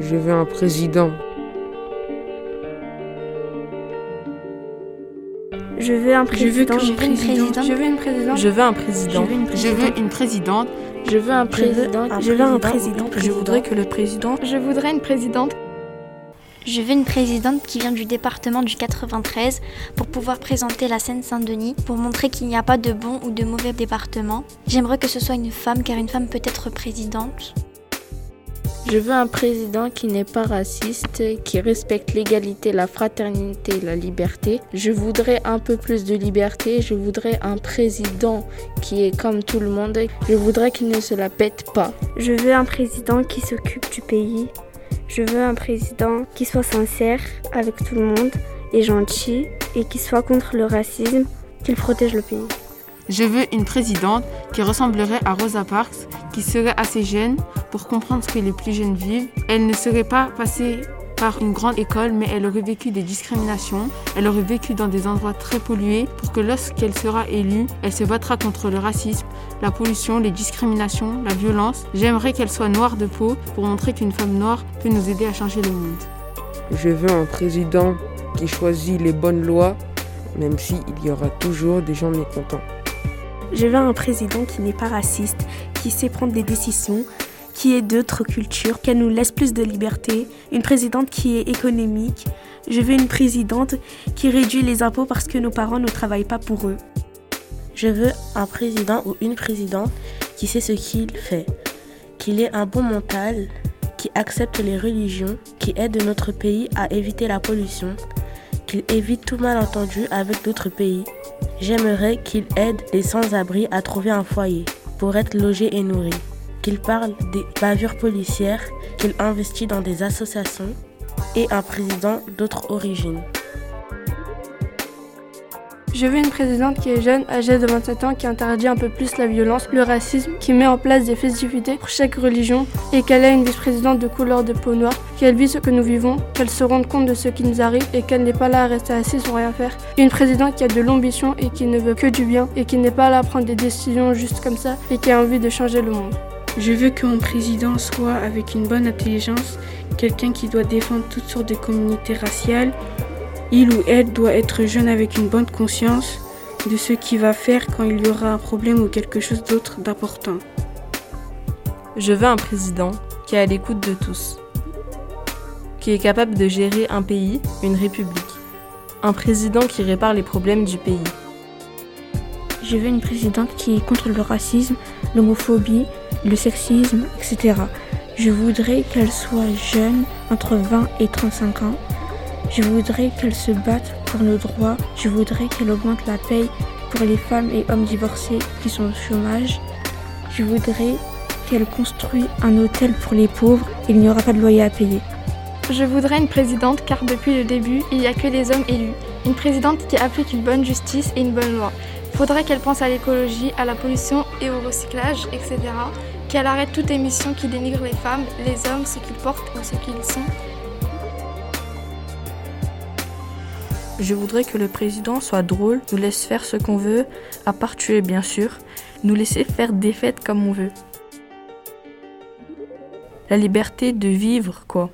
Je veux un président. Je veux un président. Je veux une présidente. Je veux une présidente. Je veux un président. Je veux une présidente. Je veux un président. Je veux un président. Je voudrais que le président. Je voudrais une présidente. Je veux une présidente qui vient du département du 93 pour pouvoir présenter la Seine-Saint-Denis, pour montrer qu'il n'y a pas de bon ou de mauvais département. J'aimerais que ce soit une femme car une femme peut être présidente. Je veux un président qui n'est pas raciste, qui respecte l'égalité, la fraternité et la liberté. Je voudrais un peu plus de liberté. Je voudrais un président qui est comme tout le monde. Je voudrais qu'il ne se la pète pas. Je veux un président qui s'occupe du pays. Je veux un président qui soit sincère avec tout le monde et gentil et qui soit contre le racisme, qu'il protège le pays. Je veux une présidente qui ressemblerait à Rosa Parks, qui serait assez jeune pour comprendre ce que les plus jeunes vivent. Elle ne serait pas passée par une grande école, mais elle aurait vécu des discriminations, elle aurait vécu dans des endroits très pollués pour que lorsqu'elle sera élue, elle se battra contre le racisme, la pollution, les discriminations, la violence. J'aimerais qu'elle soit noire de peau pour montrer qu'une femme noire peut nous aider à changer le monde. Je veux un président qui choisit les bonnes lois, même s'il y aura toujours des gens mécontents. Je veux un président qui n'est pas raciste, qui sait prendre des décisions, qui est d'autres cultures, qui nous laisse plus de liberté, une présidente qui est économique. Je veux une présidente qui réduit les impôts parce que nos parents ne travaillent pas pour eux. Je veux un président ou une présidente qui sait ce qu'il fait, qu'il ait un bon mental, qui accepte les religions, qui aide notre pays à éviter la pollution, qu'il évite tout malentendu avec d'autres pays. J'aimerais qu'il aide les sans-abri à trouver un foyer pour être logés et nourris, qu'il parle des bavures policières, qu'il investit dans des associations et un président d'autres origines. Je veux une présidente qui est jeune, âgée de 27 ans, qui interdit un peu plus la violence, le racisme, qui met en place des festivités pour chaque religion et qu'elle ait une vice-présidente de couleur de peau noire, qu'elle vit ce que nous vivons, qu'elle se rende compte de ce qui nous arrive et qu'elle n'est pas là à rester assise sans rien faire. Une présidente qui a de l'ambition et qui ne veut que du bien et qui n'est pas là à prendre des décisions juste comme ça et qui a envie de changer le monde. Je veux que mon président soit avec une bonne intelligence, quelqu'un qui doit défendre toutes sortes de communautés raciales, il ou elle doit être jeune avec une bonne conscience de ce qu'il va faire quand il y aura un problème ou quelque chose d'autre d'important. Je veux un président qui est à l'écoute de tous, qui est capable de gérer un pays, une république. Un président qui répare les problèmes du pays. Je veux une présidente qui est contre le racisme, l'homophobie, le sexisme, etc. Je voudrais qu'elle soit jeune, entre 20 et 35 ans, je voudrais qu'elle se batte pour nos droits. Je voudrais qu'elle augmente la paye pour les femmes et hommes divorcés qui sont au chômage. Je voudrais qu'elle construise un hôtel pour les pauvres. Il n'y aura pas de loyer à payer. Je voudrais une présidente car depuis le début, il n'y a que des hommes élus. Une présidente qui applique une bonne justice et une bonne loi. Faudrait qu'elle pense à l'écologie, à la pollution et au recyclage, etc. Qu'elle arrête toute émission qui dénigre les femmes, les hommes, ce qu'ils portent ou ce qu'ils sont. Je voudrais que le président soit drôle, nous laisse faire ce qu'on veut, à part tuer bien sûr, nous laisser faire des fêtes comme on veut. La liberté de vivre, quoi.